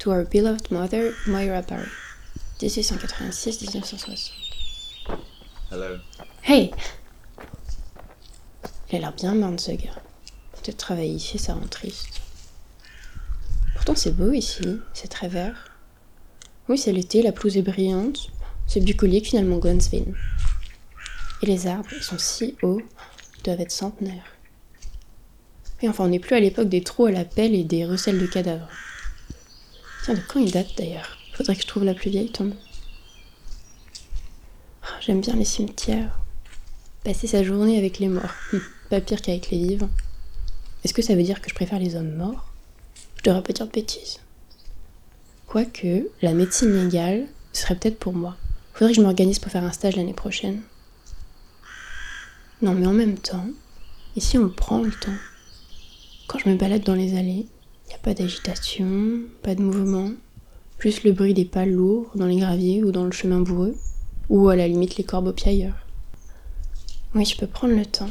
To our beloved mother, Moira Barry. 1886-1960. Hello. Hey Il a l'air bien marre ce gars. Peut-être travailler ici, ça rend triste. Pourtant c'est beau ici, c'est très vert. Oui, c'est l'été, la pelouse est brillante. C'est bucolique finalement Gunsville. Et les arbres, ils sont si hauts, ils doivent être centenaires. Et enfin, on n'est plus à l'époque des trous à la pelle et des recels de cadavres. De quand il date d'ailleurs Faudrait que je trouve la plus vieille tombe. Ah, J'aime bien les cimetières. Passer sa journée avec les morts. Hum, pas pire qu'avec les vivants. Est-ce que ça veut dire que je préfère les hommes morts? Je devrais pas dire de bêtises. Quoique, la médecine légale serait peut-être pour moi. Faudrait que je m'organise pour faire un stage l'année prochaine. Non, mais en même temps, ici on prend le temps? Quand je me balade dans les allées, il a pas d'agitation, pas de mouvement, juste le bruit des pas lourds dans les graviers ou dans le chemin boueux, ou à la limite les corbeaux piailleurs. Oui, je peux prendre le temps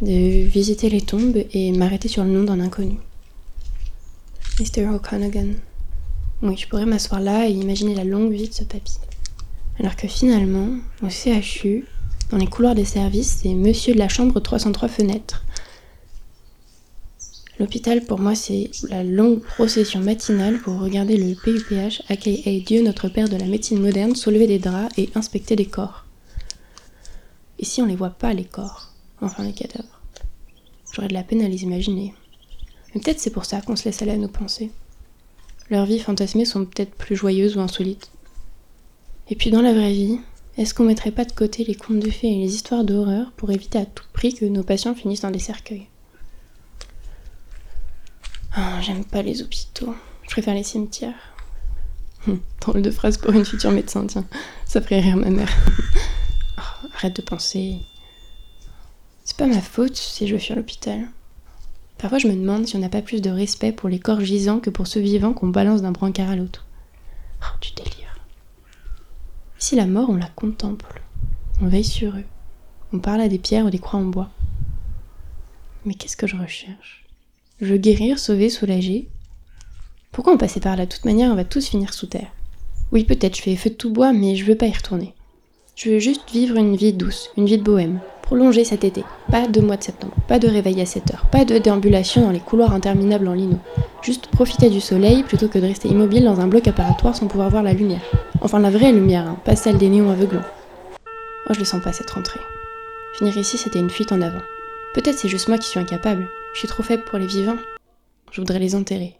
de visiter les tombes et m'arrêter sur le nom d'un inconnu. Mr. O'Connell. Oui, je pourrais m'asseoir là et imaginer la longue vie de ce papy. Alors que finalement, au CHU, dans les couloirs des services, c'est monsieur de la chambre 303 fenêtres. L'hôpital, pour moi, c'est la longue procession matinale pour regarder le PUPH, aka Dieu notre Père de la médecine moderne, soulever des draps et inspecter des corps. Ici, on les voit pas, les corps. Enfin, les cadavres. J'aurais de la peine à les imaginer. Mais peut-être c'est pour ça qu'on se laisse aller à nos pensées. Leurs vies fantasmées sont peut-être plus joyeuses ou insolites. Et puis dans la vraie vie, est-ce qu'on mettrait pas de côté les contes de fées et les histoires d'horreur pour éviter à tout prix que nos patients finissent dans des cercueils? Ah, J'aime pas les hôpitaux. Je préfère les cimetières. Hum, Drôle de phrase pour une future médecin, tiens. Ça ferait rire ma mère. Oh, arrête de penser. C'est pas ma faute si je veux fuir l'hôpital. Parfois, je me demande si on n'a pas plus de respect pour les corps gisants que pour ceux vivants qu'on balance d'un brancard à l'autre. Oh, du délire. Ici, la mort, on la contemple? On veille sur eux. On parle à des pierres ou des croix en bois. Mais qu'est-ce que je recherche? Je veux guérir, sauver, soulager. Pourquoi on passait par là? De toute manière, on va tous finir sous terre. Oui, peut-être, je fais feu de tout bois, mais je veux pas y retourner. Je veux juste vivre une vie douce, une vie de bohème, prolonger cet été. Pas de mois de septembre, pas de réveil à 7 heures, pas de déambulation dans les couloirs interminables en lino. Juste profiter du soleil plutôt que de rester immobile dans un bloc apparatoire sans pouvoir voir la lumière. Enfin, la vraie lumière, hein, pas celle des néons aveuglants. Oh, je le sens pas cette rentrée. Finir ici, c'était une fuite en avant. Peut-être c'est juste moi qui suis incapable. Je suis trop faible pour les vivants. Je voudrais les enterrer.